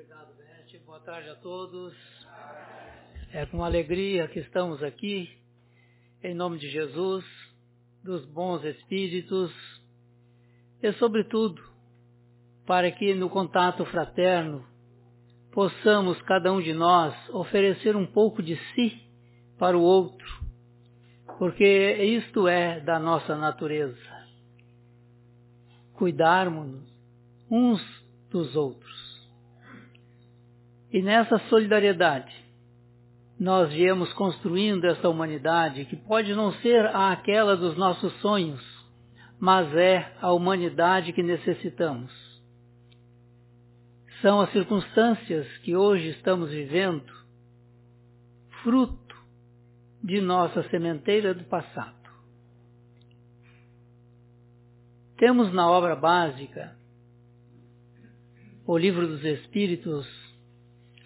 Obrigado, Beth. Boa tarde a todos. É com alegria que estamos aqui, em nome de Jesus, dos bons espíritos, e, sobretudo, para que no contato fraterno possamos, cada um de nós, oferecer um pouco de si para o outro, porque isto é da nossa natureza. Cuidarmos uns dos outros. E nessa solidariedade, nós viemos construindo essa humanidade que pode não ser aquela dos nossos sonhos, mas é a humanidade que necessitamos. São as circunstâncias que hoje estamos vivendo, fruto de nossa sementeira do passado. Temos na obra básica o Livro dos Espíritos,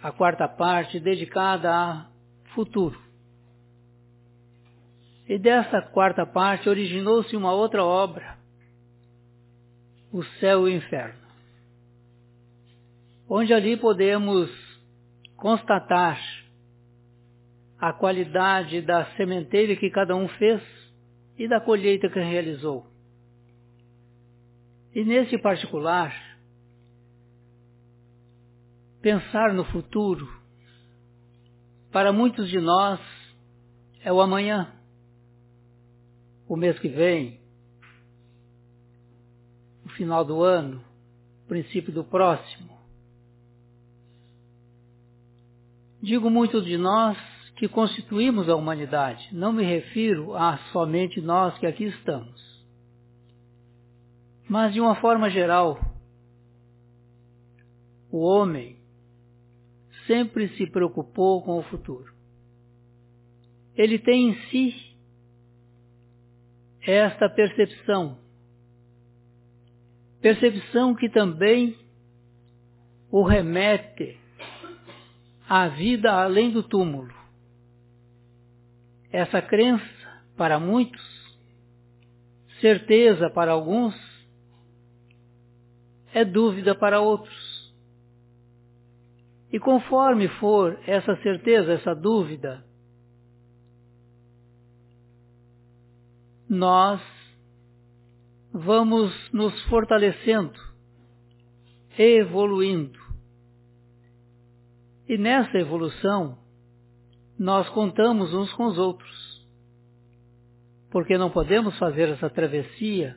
a quarta parte dedicada a futuro. E dessa quarta parte originou-se uma outra obra, O Céu e o Inferno, onde ali podemos constatar a qualidade da sementeira que cada um fez e da colheita que realizou. E nesse particular, pensar no futuro, para muitos de nós, é o amanhã, o mês que vem, o final do ano, o princípio do próximo. Digo muito de nós que constituímos a humanidade. Não me refiro a somente nós que aqui estamos. Mas de uma forma geral, o homem sempre se preocupou com o futuro. Ele tem em si esta percepção, percepção que também o remete à vida além do túmulo. Essa crença, para muitos, certeza para alguns, é dúvida para outros. E conforme for essa certeza, essa dúvida, nós vamos nos fortalecendo, evoluindo. E nessa evolução, nós contamos uns com os outros. Porque não podemos fazer essa travessia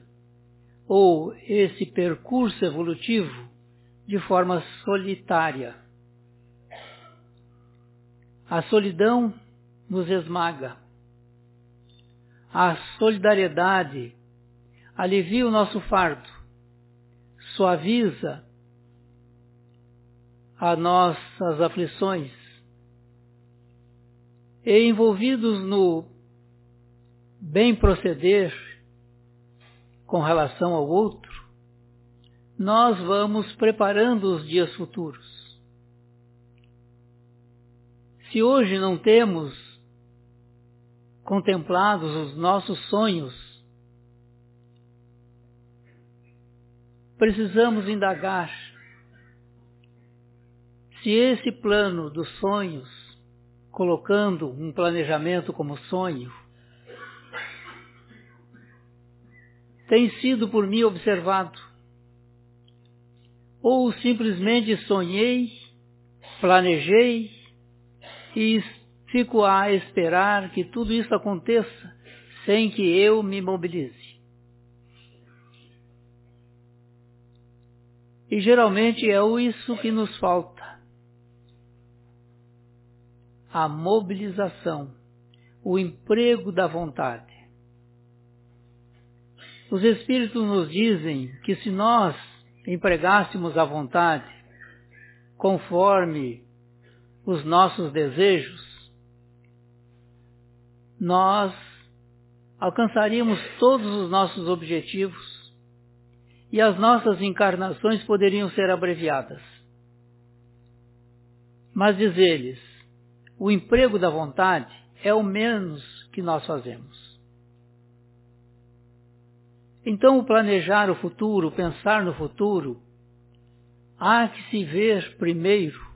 ou esse percurso evolutivo de forma solitária. A solidão nos esmaga. A solidariedade alivia o nosso fardo, suaviza as nossas aflições. E envolvidos no bem proceder com relação ao outro, nós vamos preparando os dias futuros. Se hoje não temos contemplados os nossos sonhos, precisamos indagar se esse plano dos sonhos, colocando um planejamento como sonho, tem sido por mim observado, ou simplesmente sonhei, planejei e fico a esperar que tudo isso aconteça sem que eu me mobilize. E geralmente é isso que nos falta. A mobilização, o emprego da vontade. Os Espíritos nos dizem que se nós empregássemos a vontade conforme os nossos desejos, nós alcançaríamos todos os nossos objetivos e as nossas encarnações poderiam ser abreviadas. Mas diz eles, o emprego da vontade é o menos que nós fazemos. Então, o planejar o futuro, pensar no futuro, há que se ver primeiro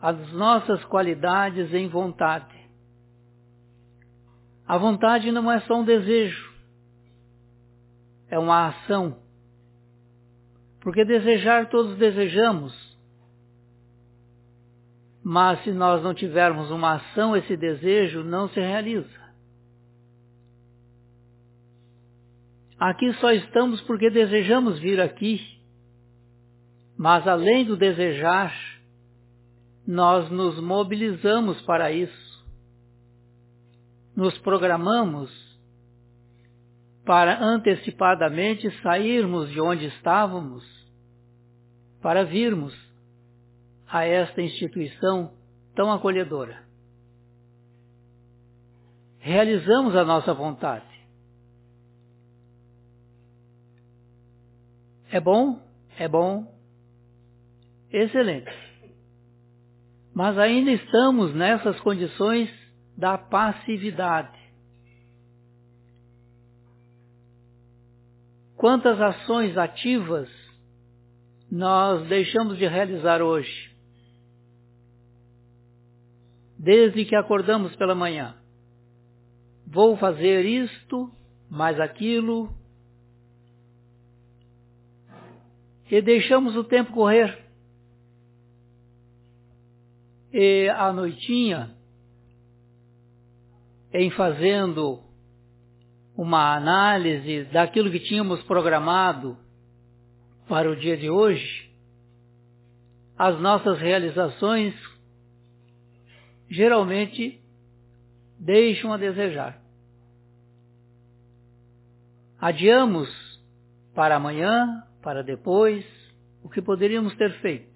as nossas qualidades em vontade. A vontade não é só um desejo, é uma ação. Porque desejar todos desejamos, mas se nós não tivermos uma ação, esse desejo não se realiza. Aqui só estamos porque desejamos vir aqui, mas além do desejar, nós nos mobilizamos para isso. Nos programamos para antecipadamente sairmos de onde estávamos, para virmos a esta instituição tão acolhedora. Realizamos a nossa vontade. É bom? É bom. Excelente. Mas ainda estamos nessas condições da passividade. Quantas ações ativas nós deixamos de realizar hoje? Desde que acordamos pela manhã. Vou fazer isto, mais aquilo, e deixamos o tempo correr. E à noitinha, em fazendo uma análise daquilo que tínhamos programado para o dia de hoje, as nossas realizações geralmente deixam a desejar. Adiamos para amanhã, para depois, o que poderíamos ter feito.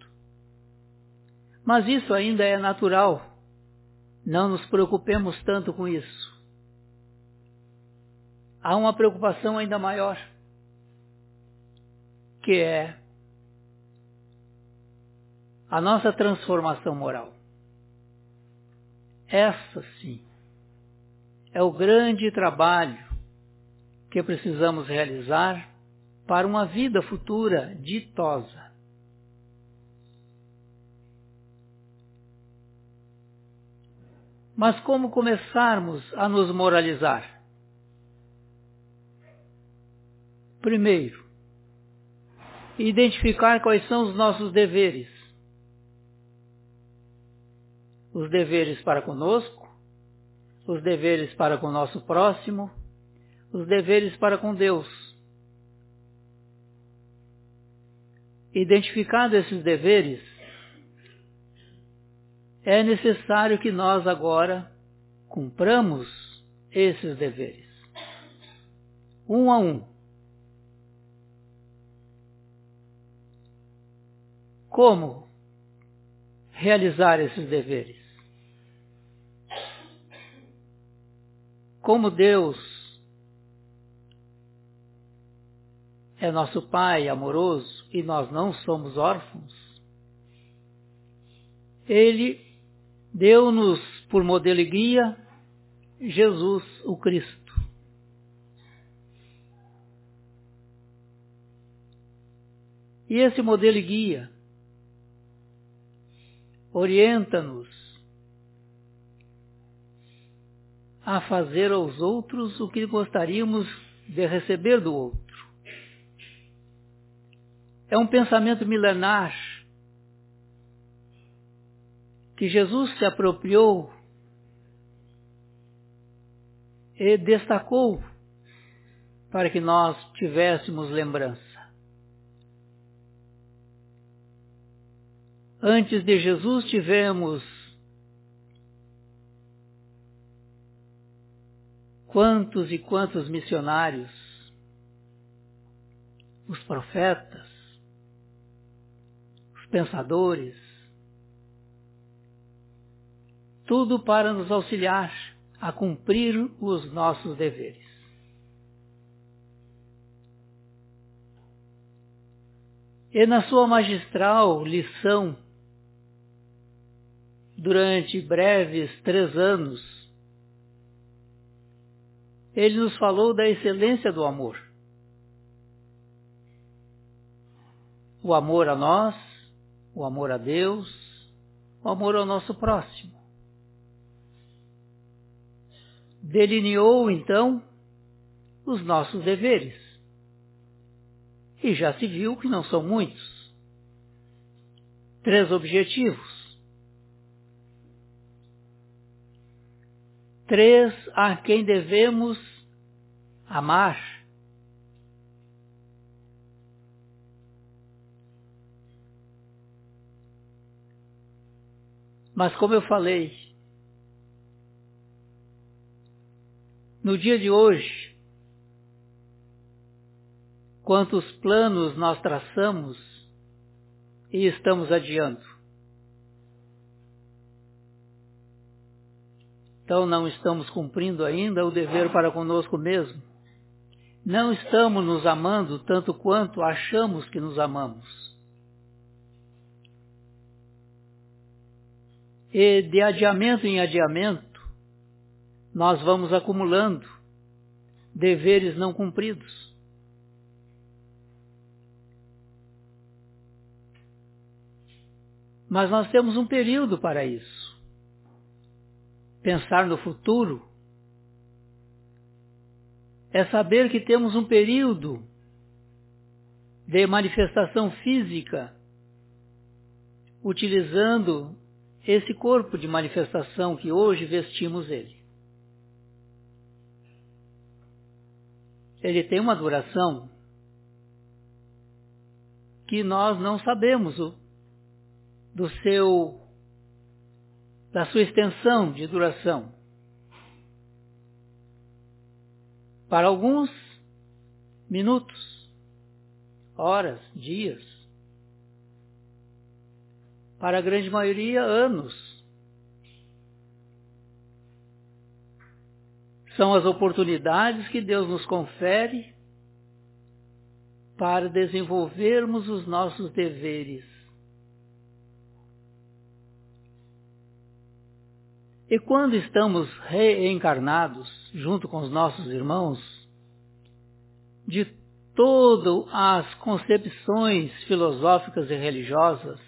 Mas isso ainda é natural. Não nos preocupemos tanto com isso há uma preocupação ainda maior, que é a nossa transformação moral. Essa sim é o grande trabalho que precisamos realizar para uma vida futura ditosa. Mas como começarmos a nos moralizar? Primeiro, identificar quais são os nossos deveres. Os deveres para conosco, os deveres para com o nosso próximo, os deveres para com Deus. Identificados esses deveres, é necessário que nós agora cumpramos esses deveres. Um a um. como realizar esses deveres. Como Deus é nosso Pai amoroso e nós não somos órfãos, Ele deu-nos por modelo e guia Jesus, o Cristo. E esse modelo e guia orienta-nos a fazer aos outros o que gostaríamos de receber do outro. É um pensamento milenar que Jesus se apropriou e destacou para que nós tivéssemos lembrança. Antes de Jesus tivemos quantos e quantos missionários, os profetas, os pensadores, tudo para nos auxiliar a cumprir os nossos deveres. E na sua magistral lição durante breves três anos, ele nos falou da excelência do amor. o amor a nós, o amor a Deus, o amor ao nosso próximo. Delineou então os nossos deveres. E já se viu que não são muitos. Três objetivos. Três a quem devemos amar. Mas como eu falei, no dia de hoje, quantos planos nós traçamos e estamos adiando. Então não estamos cumprindo ainda o dever para conosco mesmo. Não estamos nos amando tanto quanto achamos que nos amamos. E de adiamento em adiamento, nós vamos acumulando deveres não cumpridos. Mas nós temos um período para isso. Pensar no futuro é saber que temos um período de manifestação física utilizando esse corpo de manifestação que hoje vestimos ele. Ele tem uma duração que nós não sabemos o, do seu da sua extensão de duração. Para alguns, minutos, horas, dias, para a grande maioria, anos. São as oportunidades que Deus nos confere para desenvolvermos os nossos deveres. E quando estamos reencarnados, junto com os nossos irmãos, de todas as concepções filosóficas e religiosas,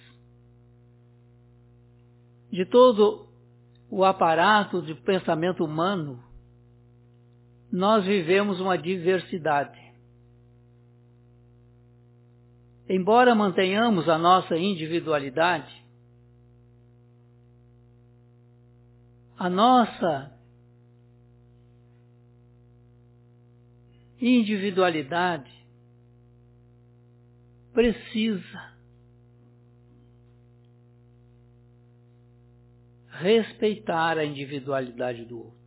de todo o aparato de pensamento humano, nós vivemos uma diversidade. Embora mantenhamos a nossa individualidade, a nossa individualidade precisa respeitar a individualidade do outro.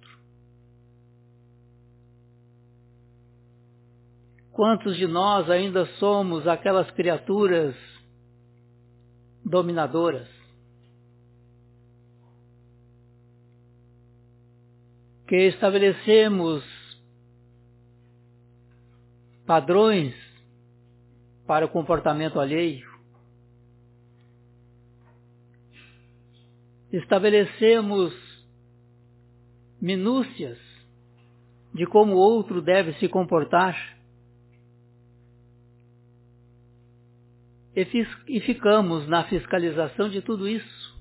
Quantos de nós ainda somos aquelas criaturas dominadoras? Que estabelecemos padrões para o comportamento alheio, estabelecemos minúcias de como o outro deve se comportar e ficamos na fiscalização de tudo isso.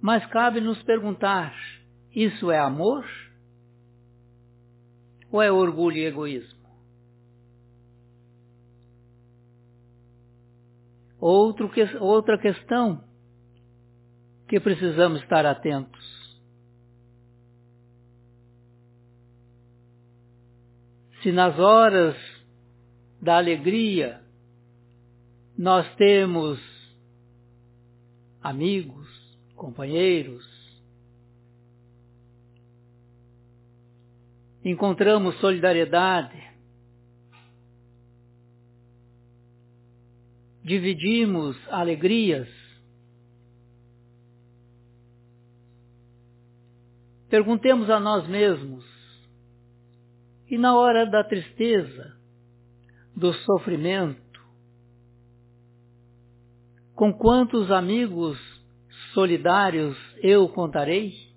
Mas cabe nos perguntar: isso é amor? Ou é orgulho e egoísmo? Outro, outra questão que precisamos estar atentos. Se nas horas da alegria nós temos amigos, companheiros, encontramos solidariedade, dividimos alegrias. Perguntemos a nós mesmos, e na hora da tristeza, do sofrimento, com quantos amigos solidários eu contarei?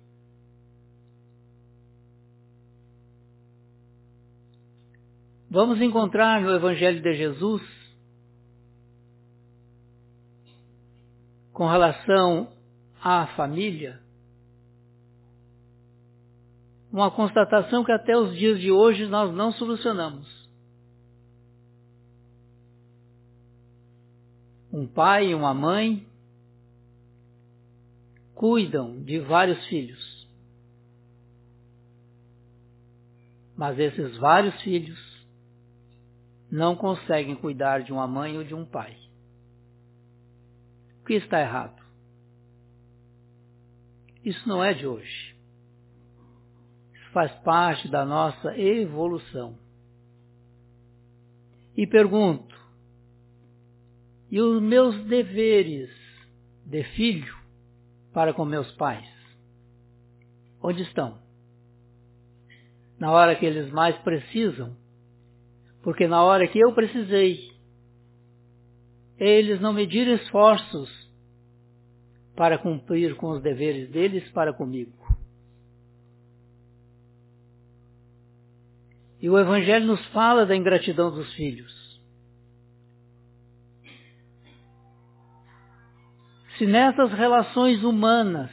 vamos encontrar no Evangelho de Jesus, com relação à família, uma constatação que até os dias de hoje nós não solucionamos. Um pai e uma mãe cuidam de vários filhos. Mas esses vários filhos não conseguem cuidar de uma mãe ou de um pai. O que está errado? Isso não é de hoje. Isso faz parte da nossa evolução. E pergunto, e os meus deveres de filho para com meus pais? Onde estão? Na hora que eles mais precisam? Porque na hora que eu precisei, eles não mediram esforços para cumprir com os deveres deles para comigo. E o Evangelho nos fala da ingratidão dos filhos. Se nessas relações humanas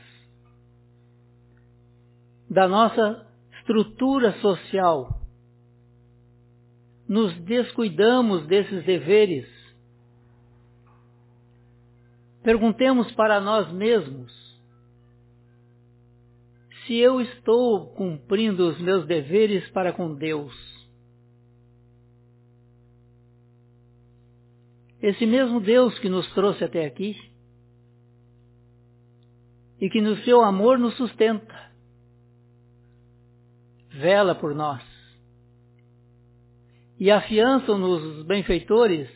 da nossa estrutura social nos descuidamos desses deveres, perguntemos para nós mesmos se eu estou cumprindo os meus deveres para com Deus. Esse mesmo Deus que nos trouxe até aqui, e que no seu amor nos sustenta. Vela por nós. E afiançam-nos os benfeitores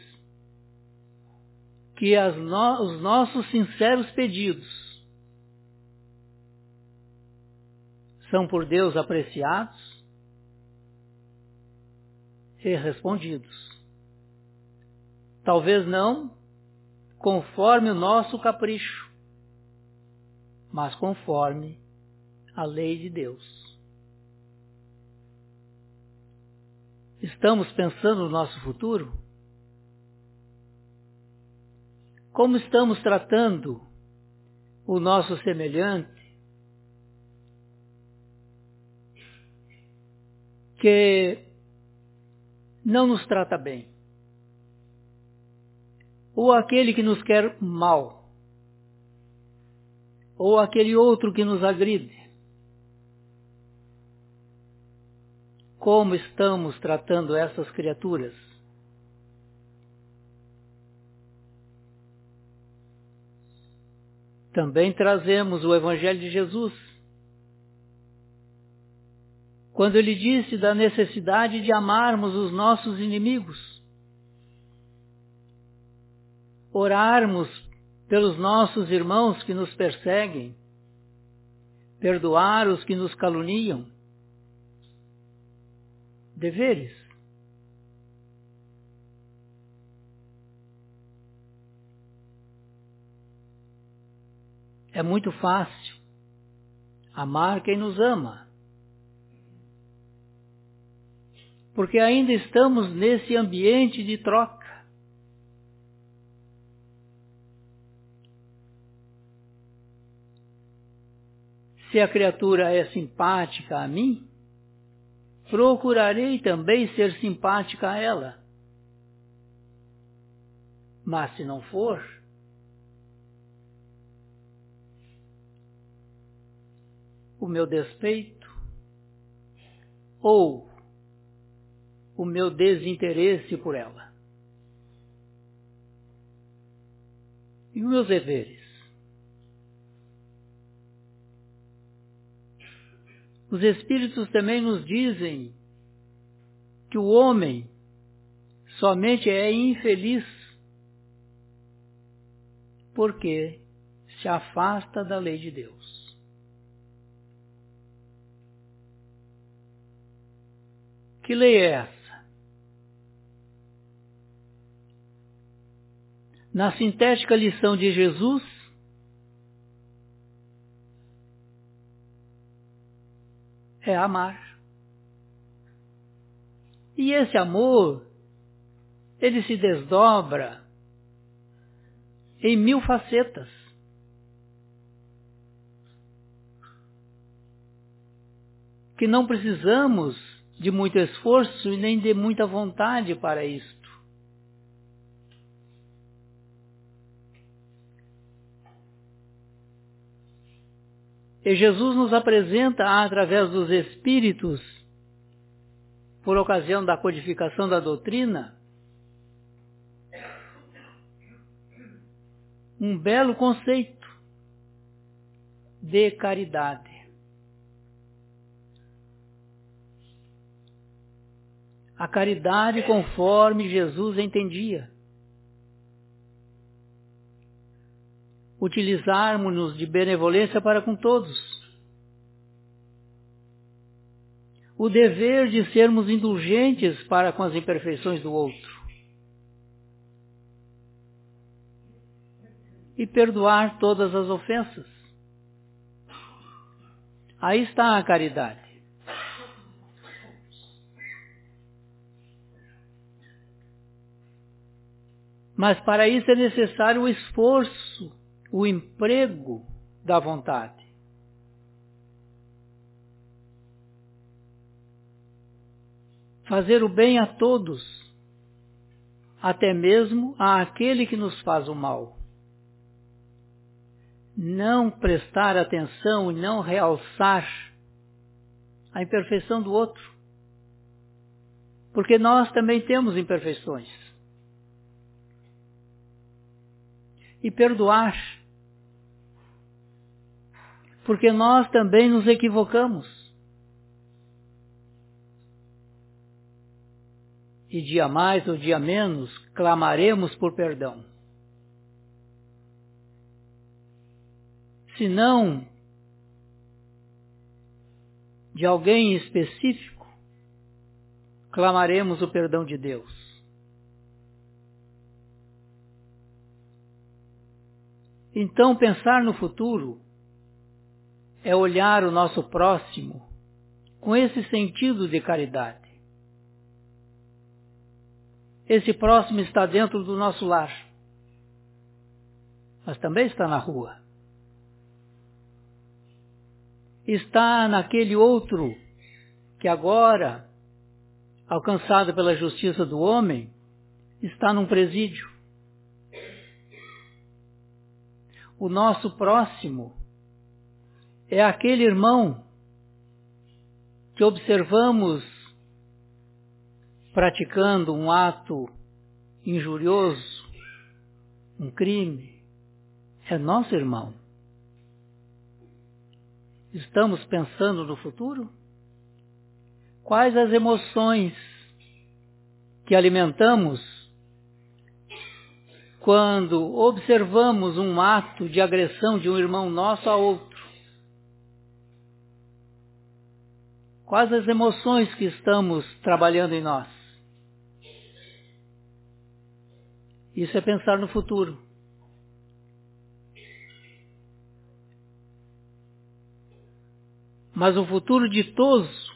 que no, os nossos sinceros pedidos são por Deus apreciados e respondidos. Talvez não conforme o nosso capricho, mas conforme a lei de Deus. Estamos pensando no nosso futuro? Como estamos tratando o nosso semelhante que não nos trata bem? Ou aquele que nos quer mal? Ou aquele outro que nos agride. Como estamos tratando essas criaturas? Também trazemos o Evangelho de Jesus. Quando ele disse da necessidade de amarmos os nossos inimigos, orarmos pelos nossos irmãos que nos perseguem, perdoar os que nos caluniam. Deveres. É muito fácil amar quem nos ama. Porque ainda estamos nesse ambiente de troca. Se a criatura é simpática a mim, procurarei também ser simpática a ela. Mas se não for, o meu despeito ou o meu desinteresse por ela. E os meus deveres? Os Espíritos também nos dizem que o homem somente é infeliz porque se afasta da lei de Deus. Que lei é essa? Na sintética lição de Jesus, é amar. E esse amor, ele se desdobra em mil facetas. Que não precisamos de muito esforço e nem de muita vontade para isto. E Jesus nos apresenta, através dos Espíritos, por ocasião da codificação da doutrina, um belo conceito de caridade. A caridade conforme Jesus entendia. Utilizarmos-nos de benevolência para com todos. O dever de sermos indulgentes para com as imperfeições do outro. E perdoar todas as ofensas. Aí está a caridade. Mas para isso é necessário o esforço o emprego da vontade. Fazer o bem a todos, até mesmo àquele que nos faz o mal. Não prestar atenção e não realçar a imperfeição do outro. Porque nós também temos imperfeições. E perdoar porque nós também nos equivocamos. E dia mais ou dia menos, clamaremos por perdão. Se não de alguém específico, clamaremos o perdão de Deus. Então, pensar no futuro é olhar o nosso próximo com esse sentido de caridade. Esse próximo está dentro do nosso lar, mas também está na rua. Está naquele outro que agora, alcançado pela justiça do homem, está num presídio. O nosso próximo é aquele irmão que observamos praticando um ato injurioso, um crime, é nosso irmão. Estamos pensando no futuro? Quais as emoções que alimentamos quando observamos um ato de agressão de um irmão nosso a outro? Quais as emoções que estamos trabalhando em nós? Isso é pensar no futuro. Mas o futuro ditoso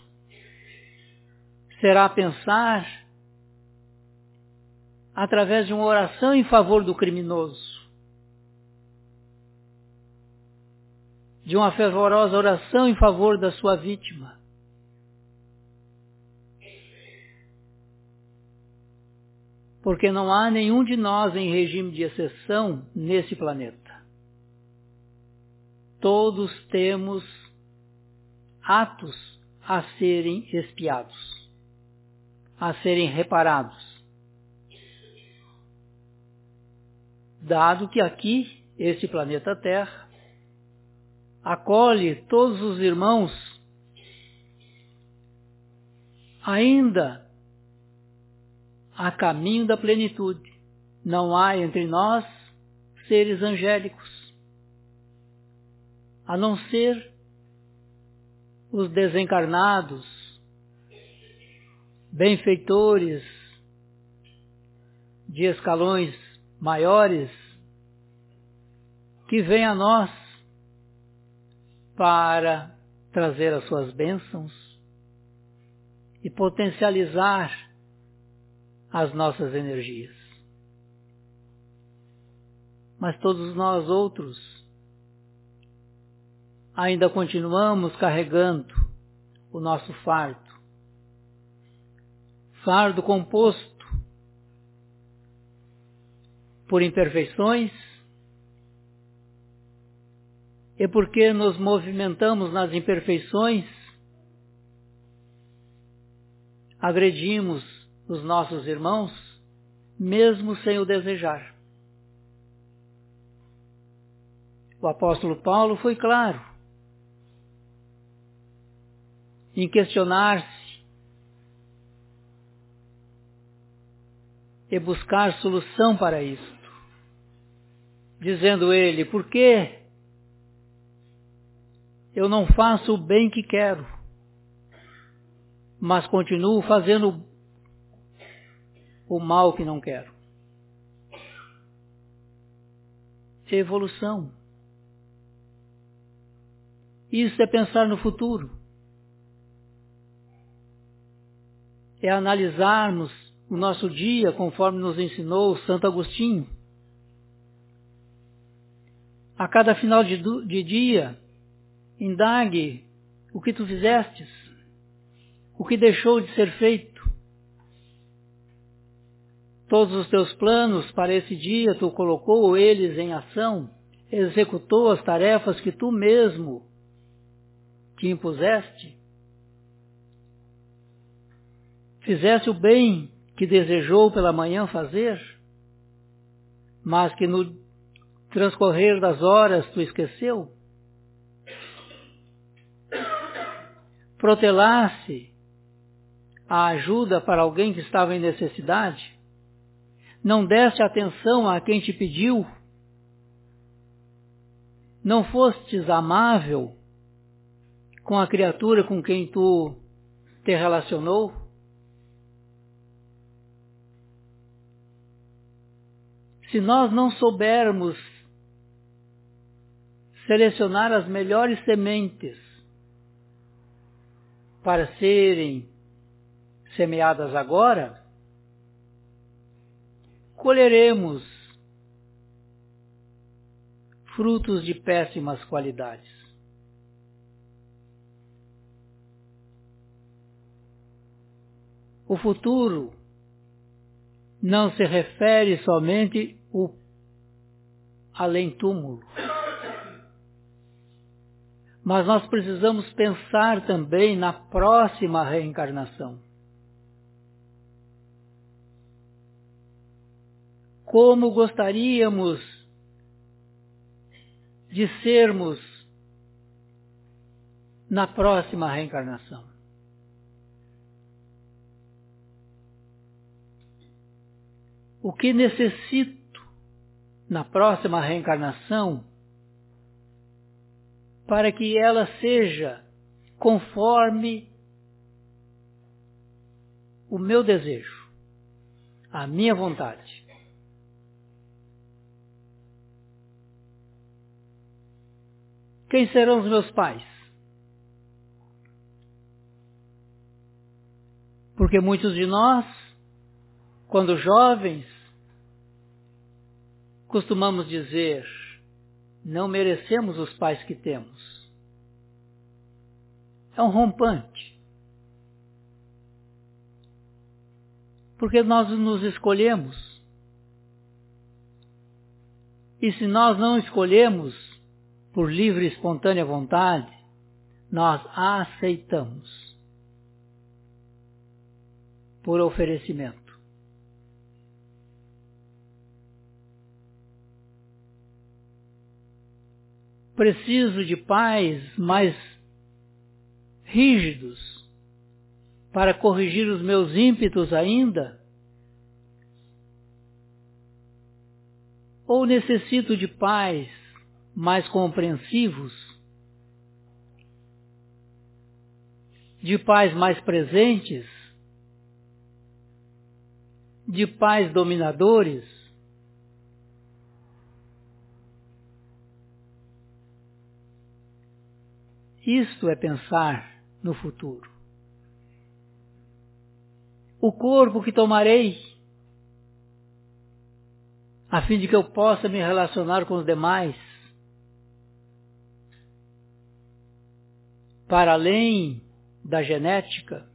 será pensar através de uma oração em favor do criminoso. De uma fervorosa oração em favor da sua vítima. Porque não há nenhum de nós em regime de exceção nesse planeta. Todos temos atos a serem espiados, a serem reparados. Dado que aqui, esse planeta Terra, acolhe todos os irmãos ainda a caminho da plenitude. Não há entre nós seres angélicos, a não ser os desencarnados, benfeitores de escalões maiores, que vêm a nós para trazer as suas bênçãos e potencializar as nossas energias. Mas todos nós outros ainda continuamos carregando o nosso fardo. Fardo composto por imperfeições e porque nos movimentamos nas imperfeições, agredimos os nossos irmãos, mesmo sem o desejar. O apóstolo Paulo foi claro em questionar-se e buscar solução para isto, dizendo ele: por que eu não faço o bem que quero, mas continuo fazendo o mal que não quero? Evolução. Isso é pensar no futuro. É analisarmos o nosso dia conforme nos ensinou Santo Agostinho. A cada final de, de dia, indague o que tu fizestes, o que deixou de ser feito. Todos os teus planos para esse dia tu colocou eles em ação, executou as tarefas que tu mesmo que impuseste? Fizeste o bem que desejou pela manhã fazer, mas que no transcorrer das horas tu esqueceu? Protelasse a ajuda para alguém que estava em necessidade? Não deste atenção a quem te pediu? Não fostes amável com a criatura com quem tu te relacionou? Se nós não soubermos selecionar as melhores sementes para serem semeadas agora, colheremos frutos de péssimas qualidades. O futuro não se refere somente o além-túmulo. Mas nós precisamos pensar também na próxima reencarnação. Como gostaríamos de sermos na próxima reencarnação? o que necessito na próxima reencarnação para que ela seja conforme o meu desejo, a minha vontade. Quem serão os meus pais? Porque muitos de nós quando jovens, costumamos dizer, não merecemos os pais que temos. É um rompante. Porque nós nos escolhemos. E se nós não escolhemos por livre e espontânea vontade, nós aceitamos por oferecimento. preciso de pais mais rígidos para corrigir os meus ímpetos ainda? Ou necessito de pais mais compreensivos? De pais mais presentes? De pais dominadores? Isto é pensar no futuro. O corpo que tomarei a fim de que eu possa me relacionar com os demais, para além da genética,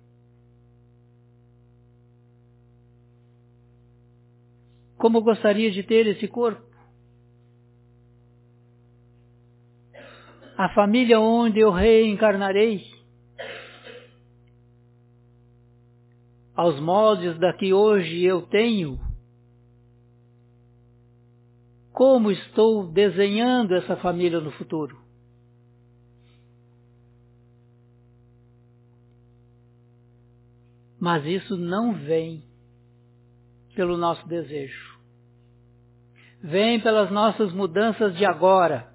como gostaria de ter esse corpo. A família onde eu reencarnarei, aos moldes da que hoje eu tenho, como estou desenhando essa família no futuro. Mas isso não vem pelo nosso desejo. Vem pelas nossas mudanças de agora.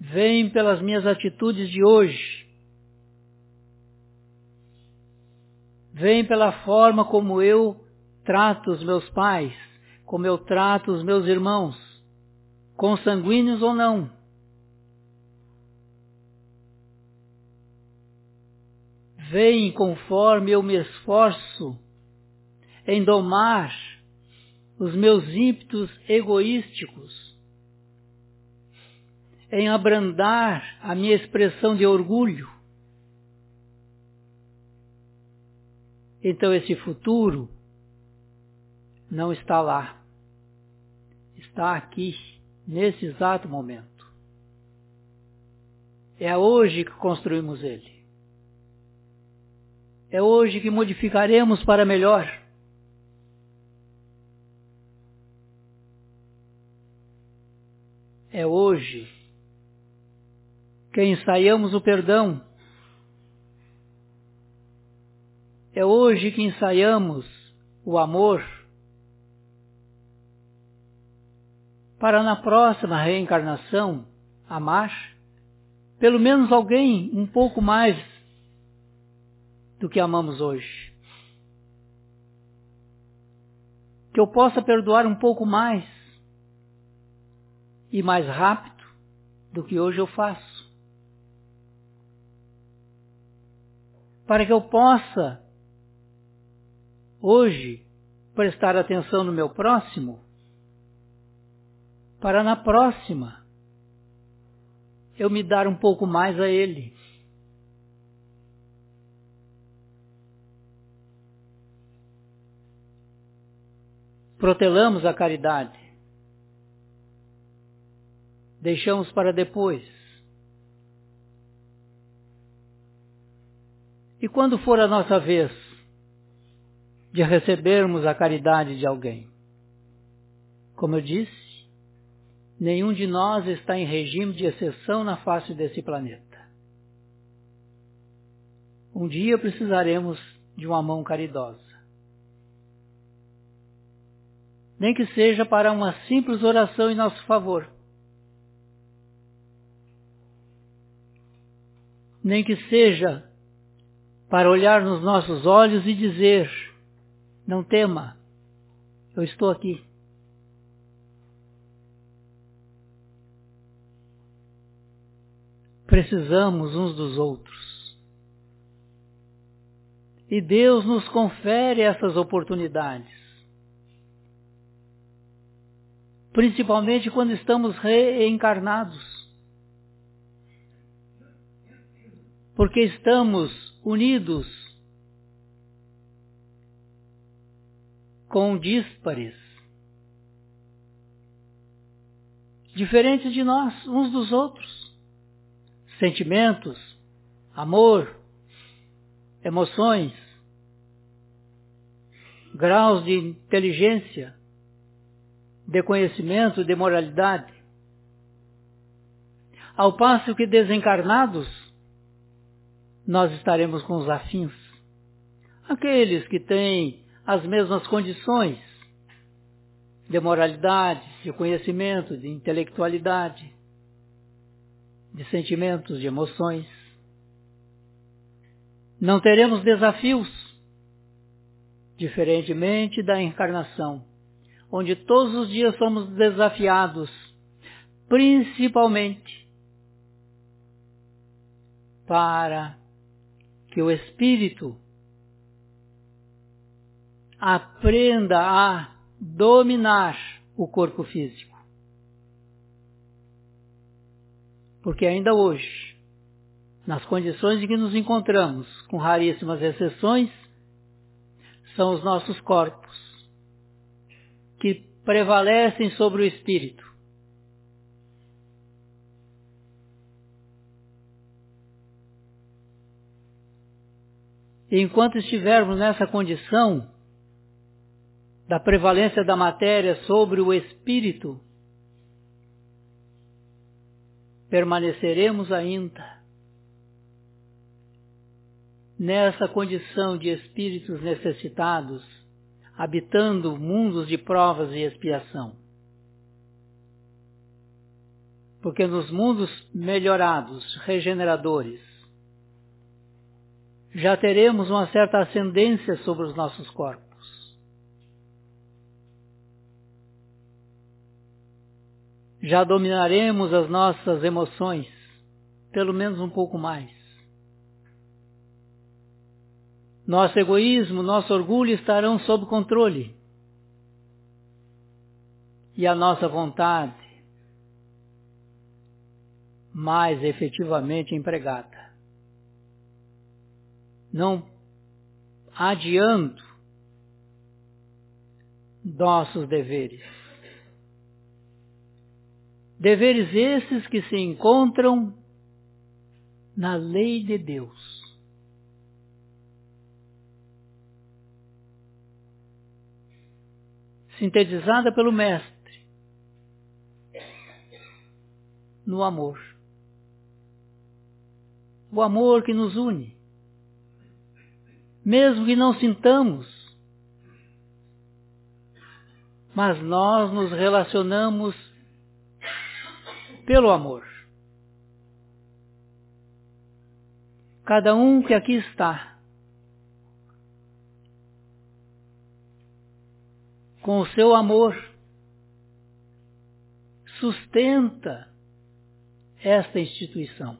Vem pelas minhas atitudes de hoje. vem pela forma como eu trato os meus pais, como eu trato os meus irmãos, consanguíneos ou não. Vem conforme eu me esforço em domar os meus ímpetos egoísticos, em abrandar a minha expressão de orgulho, Então esse futuro não está lá. Está aqui, nesse exato momento. É hoje que construímos ele. É hoje que modificaremos para melhor. É hoje. Que ensaiamos o perdão. É hoje que ensaiamos o amor. Para na próxima reencarnação amar pelo menos alguém um pouco mais do que amamos hoje. Que eu possa perdoar um pouco mais e mais rápido do que hoje eu faço. Para que eu possa hoje prestar atenção no meu próximo, para na próxima eu me dar um pouco mais a ele. Protelamos a caridade. Deixamos para depois. E quando for a nossa vez, de recebermos a caridade de alguém. Como eu disse, nenhum de nós está em regime de exceção na face desse planeta. Um dia precisaremos de uma mão caridosa. Nem que seja para uma simples oração em nosso favor. Nem que seja para olhar nos nossos olhos e dizer: não tema, eu estou aqui. Precisamos uns dos outros. E Deus nos confere essas oportunidades. Principalmente quando estamos reencarnados. Porque estamos unidos com díspares, diferentes de nós, uns dos outros. Sentimentos, amor, emoções, graus de inteligência, de conhecimento, de moralidade. Ao passo que desencarnados, nós estaremos com os afins. Aqueles que têm as mesmas condições de moralidade, de conhecimento, de intelectualidade, de sentimentos, de emoções. Não teremos desafios, diferentemente da encarnação, onde todos os dias somos desafiados, principalmente para que o espírito aprenda a dominar o corpo físico. Porque ainda hoje, nas condições em que nos encontramos, com raríssimas exceções, são os nossos corpos que prevalecem sobre o espírito. Enquanto estivermos nessa condição da prevalência da matéria sobre o espírito, permaneceremos ainda nessa condição de espíritos necessitados, habitando mundos de provas e expiação. Porque nos mundos melhorados, regeneradores, já teremos uma certa ascendência sobre os nossos corpos. Já dominaremos as nossas emoções, pelo menos um pouco mais. Nosso egoísmo, nosso orgulho estarão sob controle. E a nossa vontade mais efetivamente empregada. Não adiando nossos deveres. Deveres esses que se encontram na lei de Deus. Sintetizada pelo Mestre no amor. O amor que nos une. Mesmo que não sintamos, mas nós nos relacionamos pelo amor. Cada um que aqui está com o seu amor, sustenta esta instituição.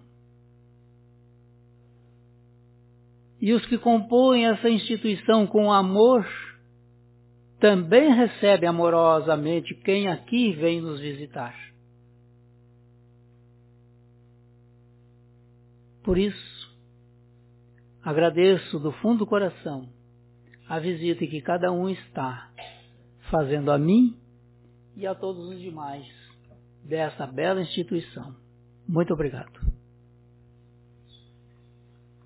E os que compõem essa instituição com amor também recebem amorosamente quem aqui vem nos visitar. Por isso, agradeço do fundo do coração a visita que cada um está fazendo a mim e a todos os demais dessa bela instituição. Muito obrigado.